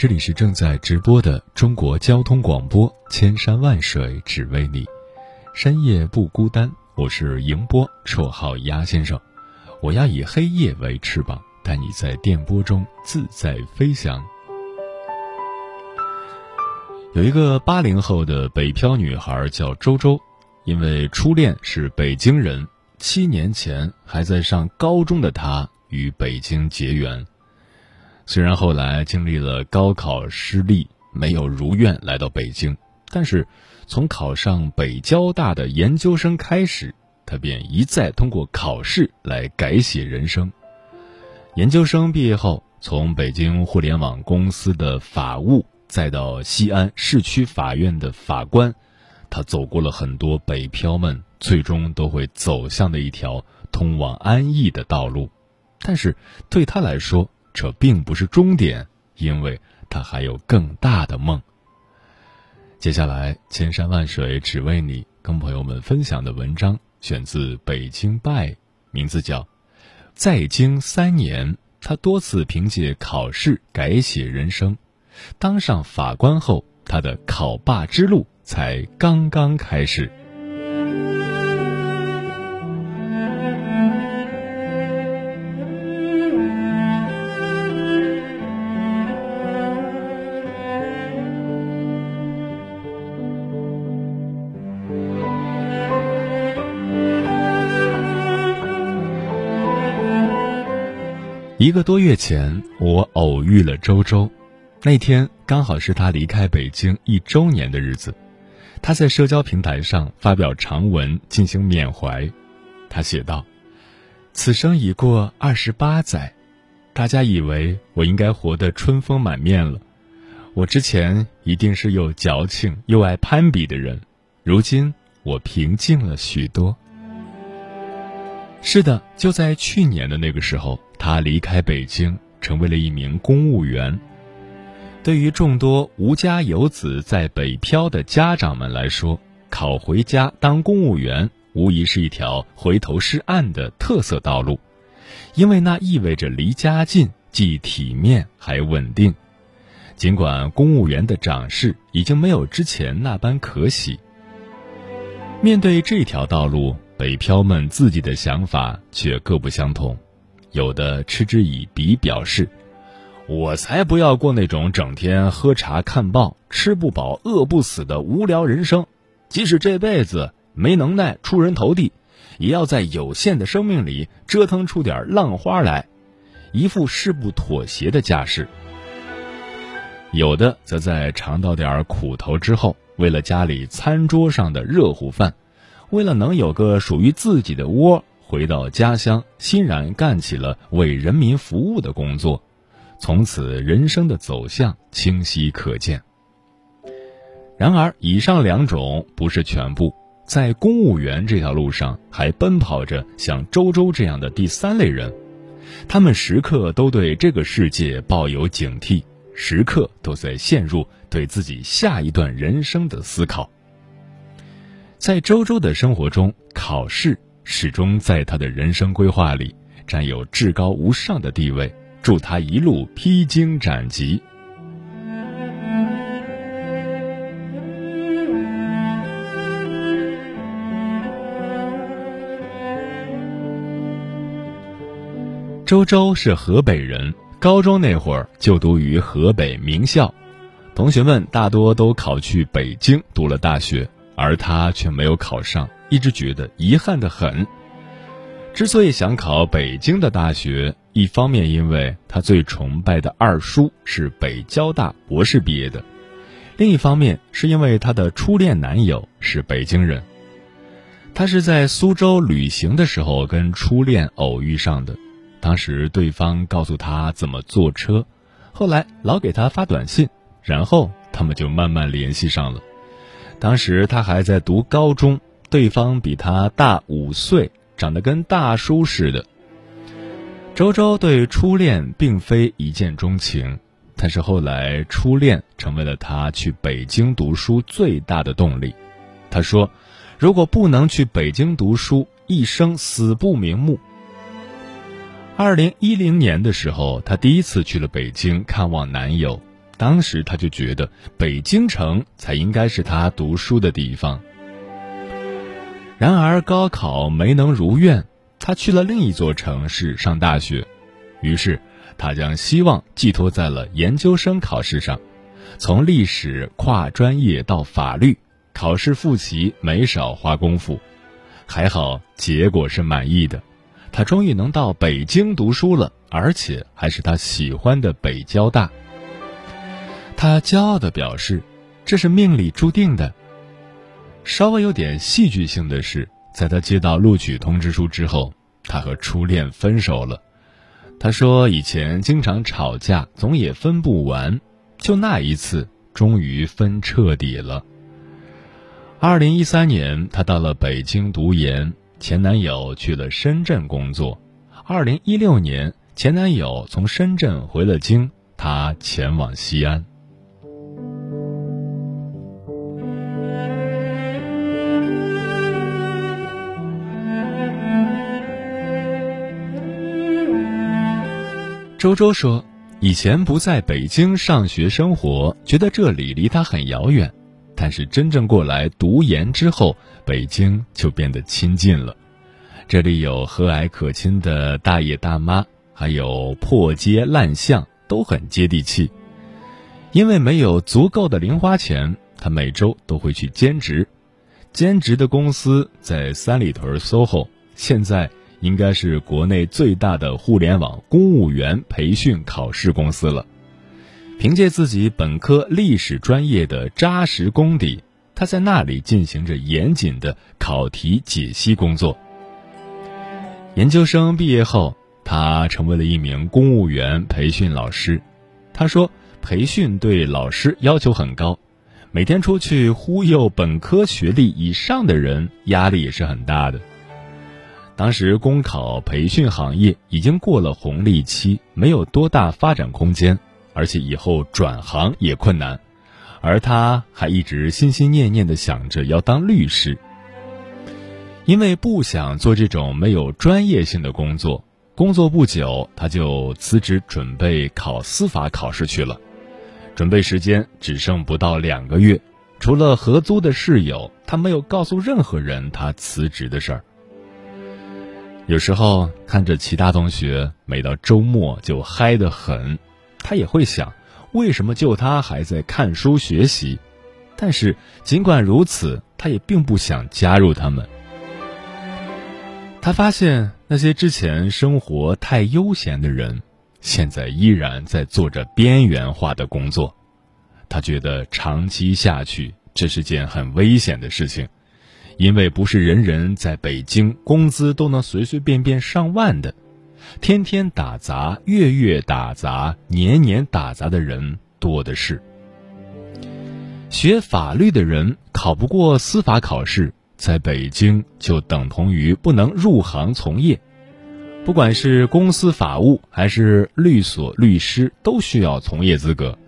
这里是正在直播的中国交通广播，千山万水只为你，深夜不孤单。我是迎波，绰号鸭先生。我要以黑夜为翅膀，带你在电波中自在飞翔。有一个八零后的北漂女孩叫周周，因为初恋是北京人，七年前还在上高中的她与北京结缘。虽然后来经历了高考失利，没有如愿来到北京，但是从考上北交大的研究生开始。他便一再通过考试来改写人生。研究生毕业后，从北京互联网公司的法务，再到西安市区法院的法官，他走过了很多北漂们最终都会走向的一条通往安逸的道路。但是对他来说，这并不是终点，因为他还有更大的梦。接下来，千山万水只为你，跟朋友们分享的文章。选自《北京拜》，名字叫《在京三年》。他多次凭借考试改写人生，当上法官后，他的考霸之路才刚刚开始。一个多月前，我偶遇了周周，那天刚好是他离开北京一周年的日子。他在社交平台上发表长文进行缅怀。他写道：“此生已过二十八载，大家以为我应该活得春风满面了。我之前一定是又矫情又爱攀比的人，如今我平静了许多。是的，就在去年的那个时候。”他离开北京，成为了一名公务员。对于众多无家游子在北漂的家长们来说，考回家当公务员无疑是一条回头是岸的特色道路，因为那意味着离家近，既体面还稳定。尽管公务员的长势已经没有之前那般可喜，面对这条道路，北漂们自己的想法却各不相同。有的嗤之以鼻，表示：“我才不要过那种整天喝茶看报、吃不饱饿不死的无聊人生。即使这辈子没能耐出人头地，也要在有限的生命里折腾出点浪花来。”一副誓不妥协的架势。有的则在尝到点苦头之后，为了家里餐桌上的热乎饭，为了能有个属于自己的窝。回到家乡，欣然干起了为人民服务的工作，从此人生的走向清晰可见。然而，以上两种不是全部，在公务员这条路上，还奔跑着像周周这样的第三类人，他们时刻都对这个世界抱有警惕，时刻都在陷入对自己下一段人生的思考。在周周的生活中，考试。始终在他的人生规划里占有至高无上的地位，助他一路披荆斩棘。周周是河北人，高中那会儿就读于河北名校，同学们大多都考去北京读了大学，而他却没有考上。一直觉得遗憾的很。之所以想考北京的大学，一方面因为他最崇拜的二叔是北交大博士毕业的，另一方面是因为他的初恋男友是北京人。他是在苏州旅行的时候跟初恋偶遇上的，当时对方告诉他怎么坐车，后来老给他发短信，然后他们就慢慢联系上了。当时他还在读高中，对方比他大五岁，长得跟大叔似的。周周对初恋并非一见钟情，但是后来初恋成为了他去北京读书最大的动力。他说：“如果不能去北京读书，一生死不瞑目。”二零一零年的时候，她第一次去了北京看望男友。当时她就觉得北京城才应该是她读书的地方。然而高考没能如愿，他去了另一座城市上大学。于是他将希望寄托在了研究生考试上，从历史跨专业到法律，考试复习没少花功夫。还好结果是满意的。他终于能到北京读书了，而且还是他喜欢的北交大。他骄傲地表示：“这是命里注定的。”稍微有点戏剧性的是，在他接到录取通知书之后，他和初恋分手了。他说：“以前经常吵架，总也分不完，就那一次，终于分彻底了。”二零一三年，他到了北京读研。前男友去了深圳工作，二零一六年，前男友从深圳回了京，他前往西安。周周说：“以前不在北京上学生活，觉得这里离他很遥远。”但是真正过来读研之后，北京就变得亲近了。这里有和蔼可亲的大爷大妈，还有破街烂巷，都很接地气。因为没有足够的零花钱，他每周都会去兼职。兼职的公司在三里屯 SOHO，现在应该是国内最大的互联网公务员培训考试公司了。凭借自己本科历史专业的扎实功底，他在那里进行着严谨的考题解析工作。研究生毕业后，他成为了一名公务员培训老师。他说，培训对老师要求很高，每天出去忽悠本科学历以上的人，压力也是很大的。当时公考培训行业已经过了红利期，没有多大发展空间。而且以后转行也困难，而他还一直心心念念的想着要当律师。因为不想做这种没有专业性的工作，工作不久他就辞职，准备考司法考试去了。准备时间只剩不到两个月，除了合租的室友，他没有告诉任何人他辞职的事儿。有时候看着其他同学每到周末就嗨得很。他也会想，为什么就他还在看书学习？但是尽管如此，他也并不想加入他们。他发现那些之前生活太悠闲的人，现在依然在做着边缘化的工作。他觉得长期下去，这是件很危险的事情，因为不是人人在北京工资都能随随便便上万的。天天打杂、月月打杂、年年打杂的人多的是。学法律的人考不过司法考试，在北京就等同于不能入行从业。不管是公司法务还是律所律师，都需要从业资格。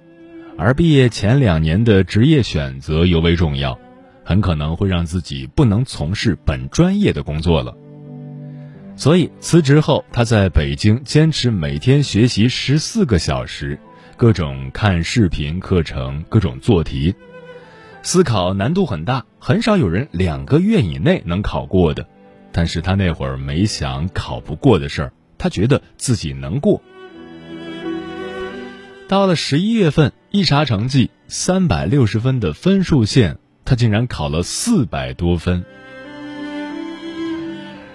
而毕业前两年的职业选择尤为重要，很可能会让自己不能从事本专业的工作了。所以辞职后，他在北京坚持每天学习十四个小时，各种看视频课程，各种做题。思考难度很大，很少有人两个月以内能考过的。但是他那会儿没想考不过的事儿，他觉得自己能过。到了十一月份，一查成绩，三百六十分的分数线，他竟然考了四百多分。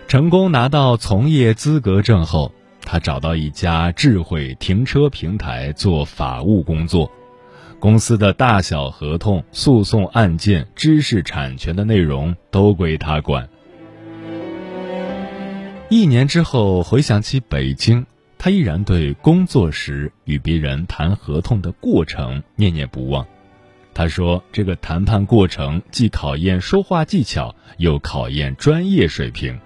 成功拿到从业资格证后，他找到一家智慧停车平台做法务工作，公司的大小合同、诉讼案件、知识产权的内容都归他管。一年之后，回想起北京，他依然对工作时与别人谈合同的过程念念不忘。他说：“这个谈判过程既考验说话技巧，又考验专业水平。”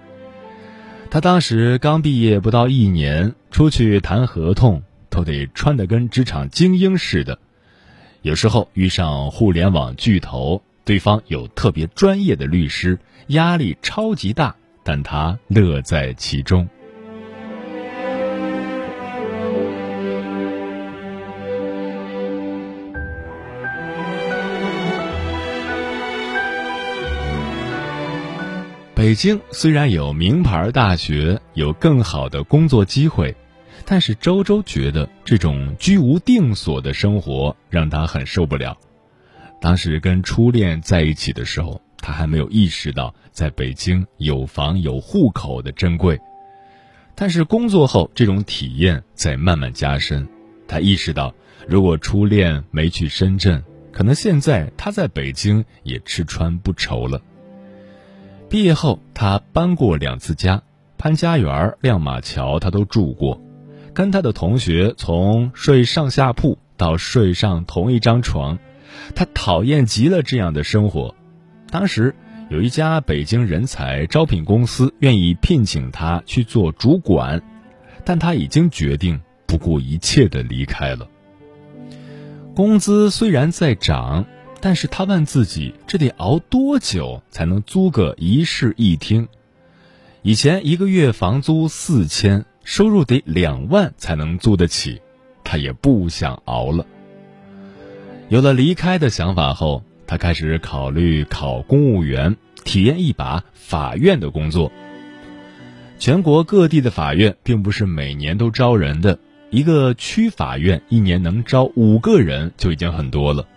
他当时刚毕业不到一年，出去谈合同都得穿得跟职场精英似的。有时候遇上互联网巨头，对方有特别专业的律师，压力超级大，但他乐在其中。北京虽然有名牌大学，有更好的工作机会，但是周周觉得这种居无定所的生活让他很受不了。当时跟初恋在一起的时候，他还没有意识到在北京有房有户口的珍贵，但是工作后这种体验在慢慢加深。他意识到，如果初恋没去深圳，可能现在他在北京也吃穿不愁了。毕业后，他搬过两次家，潘家园、亮马桥，他都住过。跟他的同学从睡上下铺到睡上同一张床，他讨厌极了这样的生活。当时有一家北京人才招聘公司愿意聘请他去做主管，但他已经决定不顾一切的离开了。工资虽然在涨。但是他问自己，这得熬多久才能租个一室一厅？以前一个月房租四千，收入得两万才能租得起，他也不想熬了。有了离开的想法后，他开始考虑考公务员，体验一把法院的工作。全国各地的法院并不是每年都招人的，一个区法院一年能招五个人就已经很多了。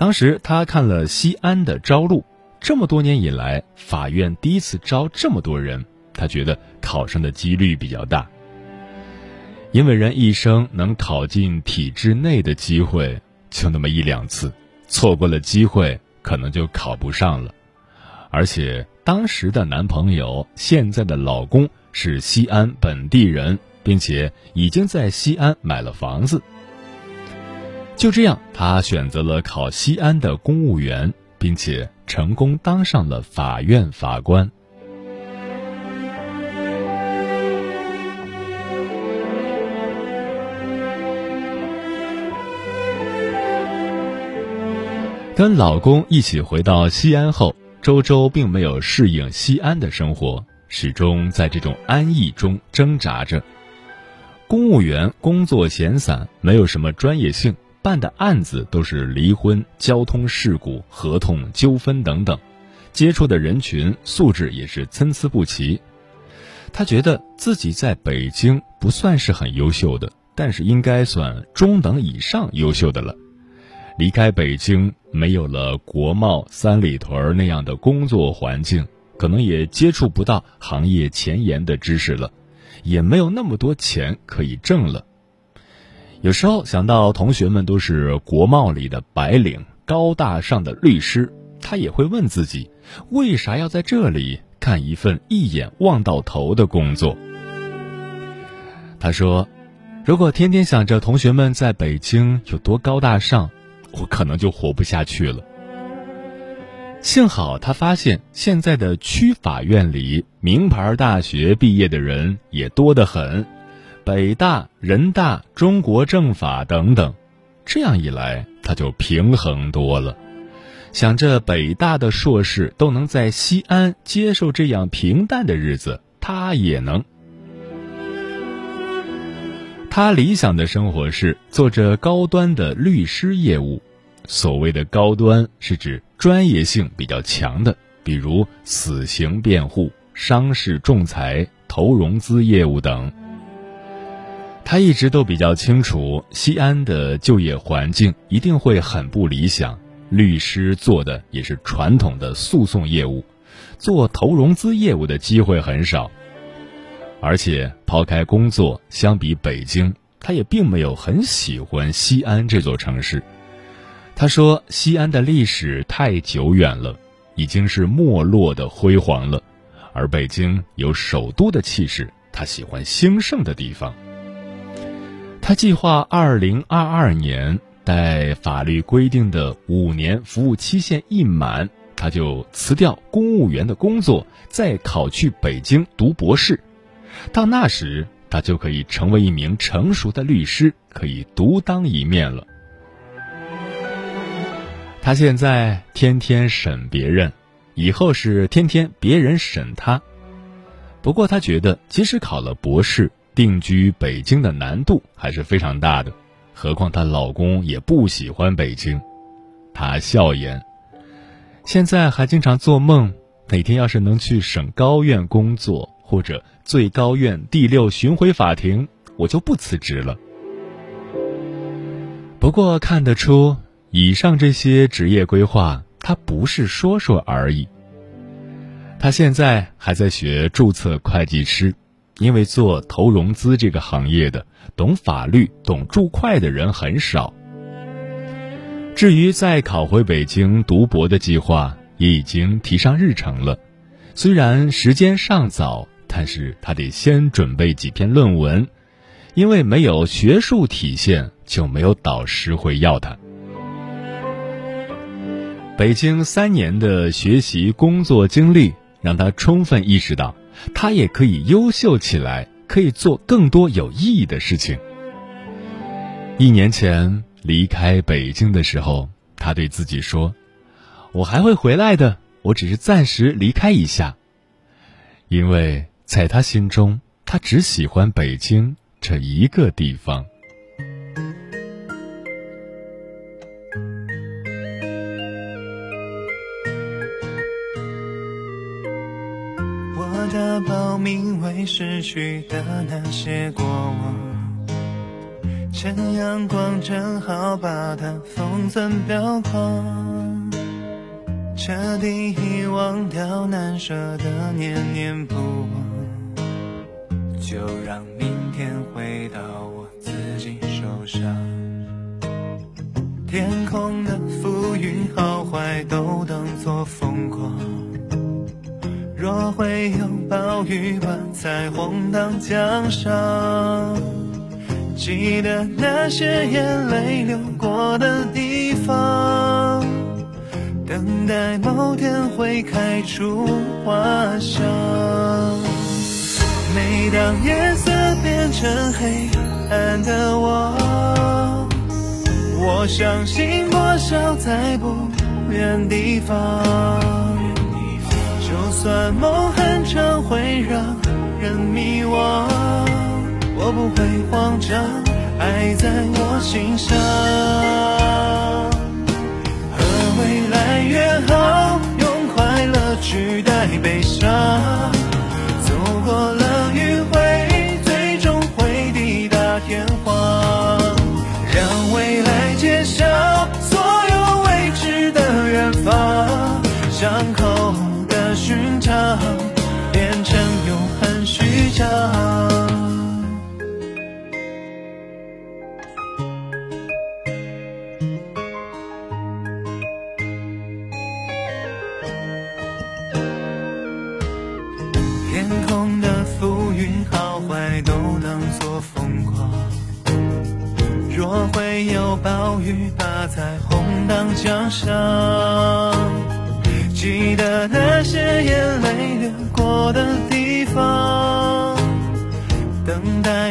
当时他看了西安的招录，这么多年以来，法院第一次招这么多人，他觉得考上的几率比较大。因为人一生能考进体制内的机会就那么一两次，错过了机会，可能就考不上了。而且当时的男朋友，现在的老公是西安本地人，并且已经在西安买了房子。就这样，他选择了考西安的公务员，并且成功当上了法院法官。跟老公一起回到西安后，周周并没有适应西安的生活，始终在这种安逸中挣扎着。公务员工作闲散，没有什么专业性。办的案子都是离婚、交通事故、合同纠纷等等，接触的人群素质也是参差不齐。他觉得自己在北京不算是很优秀的，但是应该算中等以上优秀的了。离开北京，没有了国贸三里屯那样的工作环境，可能也接触不到行业前沿的知识了，也没有那么多钱可以挣了。有时候想到同学们都是国贸里的白领、高大上的律师，他也会问自己：为啥要在这里干一份一眼望到头的工作？他说：“如果天天想着同学们在北京有多高大上，我可能就活不下去了。”幸好他发现现在的区法院里，名牌大学毕业的人也多得很。北大、人大、中国政法等等，这样一来他就平衡多了。想着北大的硕士都能在西安接受这样平淡的日子，他也能。他理想的生活是做着高端的律师业务，所谓的高端是指专业性比较强的，比如死刑辩护、商事仲裁、投融资业务等。他一直都比较清楚，西安的就业环境一定会很不理想。律师做的也是传统的诉讼业务，做投融资业务的机会很少。而且抛开工作，相比北京，他也并没有很喜欢西安这座城市。他说，西安的历史太久远了，已经是没落的辉煌了，而北京有首都的气势，他喜欢兴盛的地方。他计划二零二二年待法律规定的五年服务期限一满，他就辞掉公务员的工作，再考去北京读博士。到那时，他就可以成为一名成熟的律师，可以独当一面了。他现在天天审别人，以后是天天别人审他。不过他觉得，即使考了博士，定居北京的难度还是非常大的。何况她老公也不喜欢北京。她笑言：“现在还经常做梦，哪天要是能去省高院工作，或者最高院第六巡回法庭，我就不辞职了。”不过看得出。以上这些职业规划，他不是说说而已。他现在还在学注册会计师，因为做投融资这个行业的，懂法律、懂注会的人很少。至于再考回北京读博的计划，也已经提上日程了。虽然时间尚早，但是他得先准备几篇论文，因为没有学术体现，就没有导师会要他。北京三年的学习工作经历，让他充分意识到，他也可以优秀起来，可以做更多有意义的事情。一年前离开北京的时候，他对自己说：“我还会回来的，我只是暂时离开一下。”因为在他心中，他只喜欢北京这一个地方。名为逝去的那些过往，趁阳光正好把它封存裱框，彻底遗忘掉难舍的念念不忘，就让明天回到我自己手上。天空的浮云好坏都当作风光。若会有暴雨，把彩虹当奖赏。记得那些眼泪流过的地方，等待某天会开出花香。每当夜色变成黑暗的我，我相信破晓在不远地方。算梦很长，会让人迷惘，我不会慌张，爱在我心上。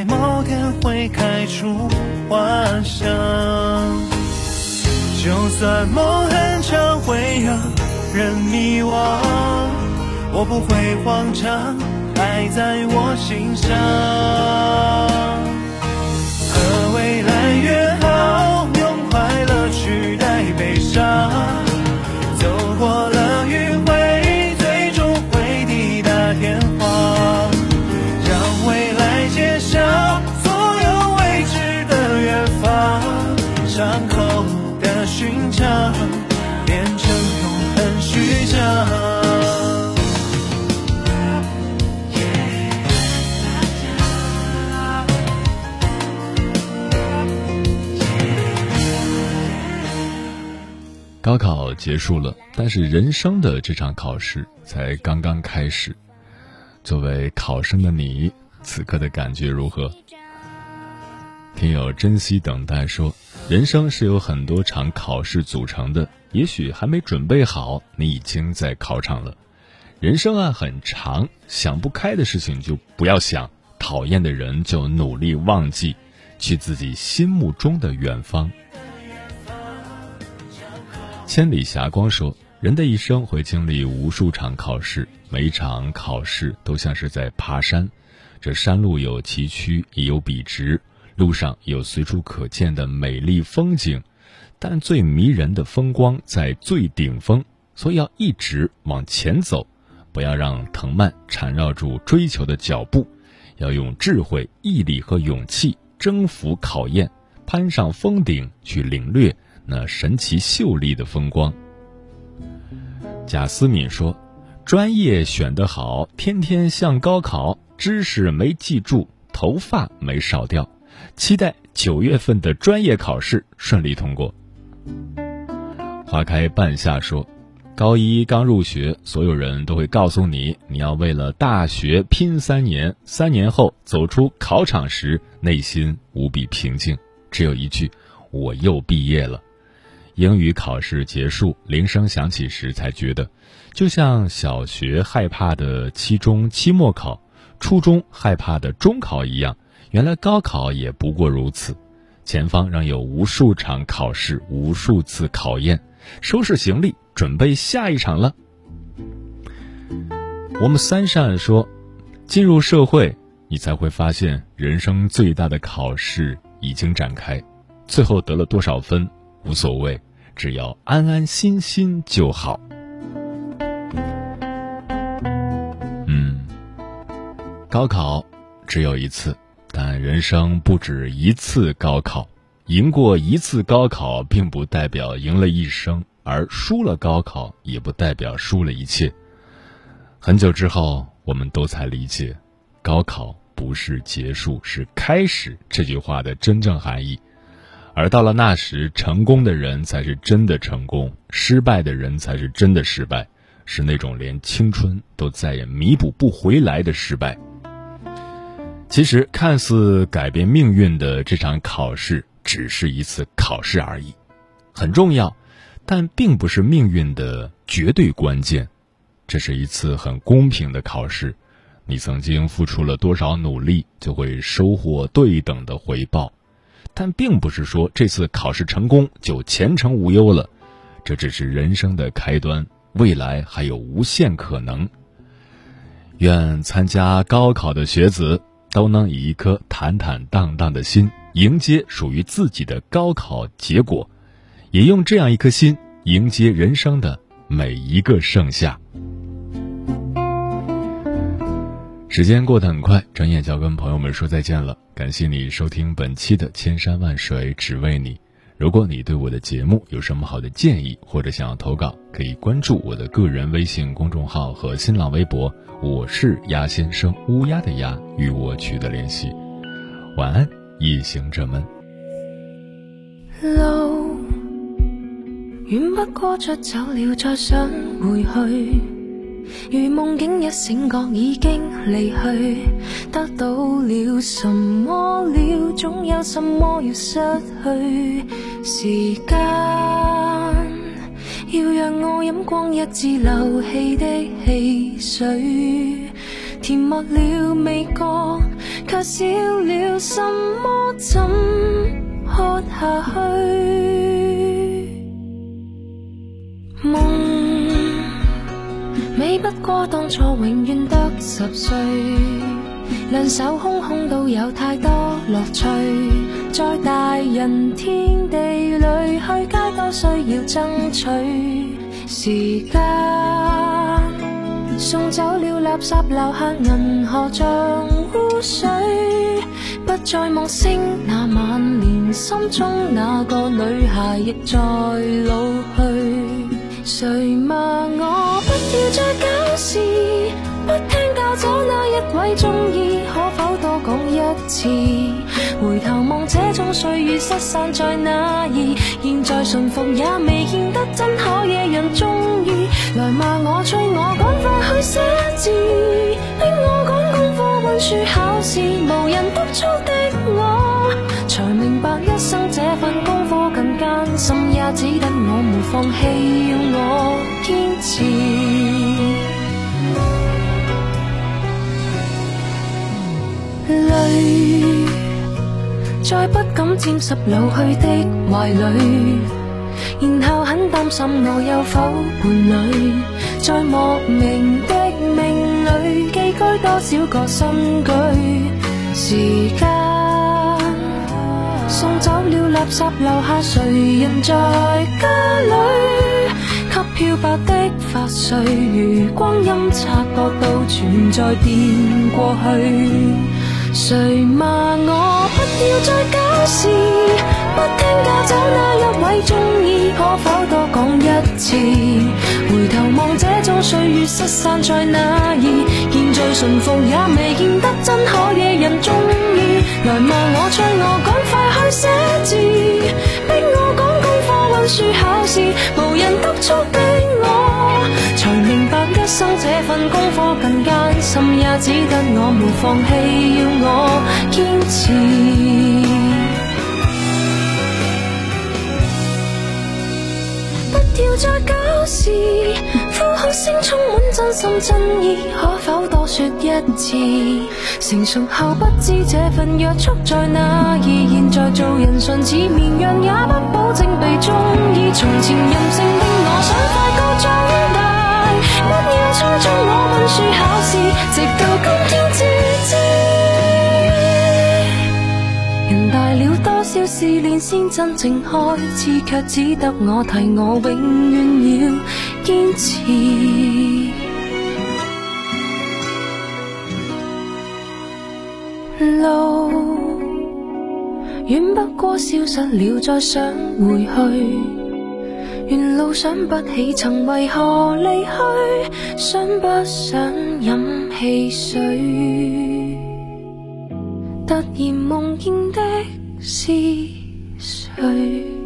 某天会开出花香。就算梦很长，会让人迷惘，我不会慌张，爱在我心上。和未来约好，高考结束了，但是人生的这场考试才刚刚开始。作为考生的你，此刻的感觉如何？听友珍惜等待说，人生是由很多场考试组成的，也许还没准备好，你已经在考场了。人生啊很长，想不开的事情就不要想，讨厌的人就努力忘记，去自己心目中的远方。千里霞光说，人的一生会经历无数场考试，每一场考试都像是在爬山，这山路有崎岖，也有笔直。路上有随处可见的美丽风景，但最迷人的风光在最顶峰，所以要一直往前走，不要让藤蔓缠绕住追求的脚步，要用智慧、毅力和勇气征服考验，攀上峰顶去领略那神奇秀丽的风光。贾思敏说：“专业选得好，天天像高考，知识没记住，头发没少掉。”期待九月份的专业考试顺利通过。花开半夏说，高一刚入学，所有人都会告诉你，你要为了大学拼三年，三年后走出考场时，内心无比平静，只有一句“我又毕业了”。英语考试结束，铃声响起时，才觉得，就像小学害怕的期中、期末考，初中害怕的中考一样。原来高考也不过如此，前方仍有无数场考试，无数次考验。收拾行李，准备下一场了。我们三善说，进入社会，你才会发现，人生最大的考试已经展开。最后得了多少分无所谓，只要安安心心就好。嗯，高考只有一次。但人生不止一次高考，赢过一次高考，并不代表赢了一生；而输了高考，也不代表输了一切。很久之后，我们都才理解，高考不是结束，是开始这句话的真正含义。而到了那时，成功的人才是真的成功，失败的人才是真的失败，是那种连青春都再也弥补不回来的失败。其实，看似改变命运的这场考试，只是一次考试而已，很重要，但并不是命运的绝对关键。这是一次很公平的考试，你曾经付出了多少努力，就会收获对等的回报。但并不是说这次考试成功就前程无忧了，这只是人生的开端，未来还有无限可能。愿参加高考的学子。都能以一颗坦坦荡荡的心迎接属于自己的高考结果，也用这样一颗心迎接人生的每一个盛夏。时间过得很快，转眼就要跟朋友们说再见了。感谢你收听本期的《千山万水只为你》。如果你对我的节目有什么好的建议，或者想要投稿，可以关注我的个人微信公众号和新浪微博。我是鸭先生，乌鸦的鸭，与我取得联系。晚安，夜行者们。路远不过出走了，再想回去，如梦境一醒觉已经离去，得到了什么了？总有什么要失去？时间要让我饮光一支漏气的汽水，甜蜜了味觉，却少了什么？怎喝下去？梦美不过当初永远得十岁。两手空空都有太多乐趣，在大人天地里去街都需要争取时间，送走了垃圾，留下银河像污水，不再梦醒那晚，连心中那个女孩亦在老去。谁骂我。要再搞事？不听教左那一位中意，可否多讲一次？回头望这种岁月失散在哪儿？现在顺服也未见得真可惹人中意。来骂我催我赶快去写字，逼我赶功课温书考试，无人督促的我。才明白一生这份更艱辛，也只得我沒放棄，要我堅持。淚再不敢沾濕老去的懷裡，然後很擔心我有否伴侶，在莫名的命里寄居多少個新居。時間送走了垃圾，留下谁人在家里？给漂白的发碎，如光阴察觉到存在变过去。谁骂我不要再搞事？不聽家走那一位中意，可否多讲一次？回头望这种岁月失散在哪儿？现在顺服也未见得真可惹人中意。来望我催我写字，逼我講功課溫書考試，無人督促的我，才明白一生這份功課更艱辛，也只得我沒放棄，要我堅持。不要再搞事，呼喊聲充滿真心真意，可否多說一次？成熟後不知這份約束在哪兒，現在做人順似綿羊，也不保證被中意。從前任性的我想快高长大。不要催促我溫書考試，直到今天至知。人大了多少試煉先真正開始，卻只得我提我永遠要堅持。路遠不過消失了，再想回去。沿路想不起曾為何離去，想不想飲汽水？突然夢見的思绪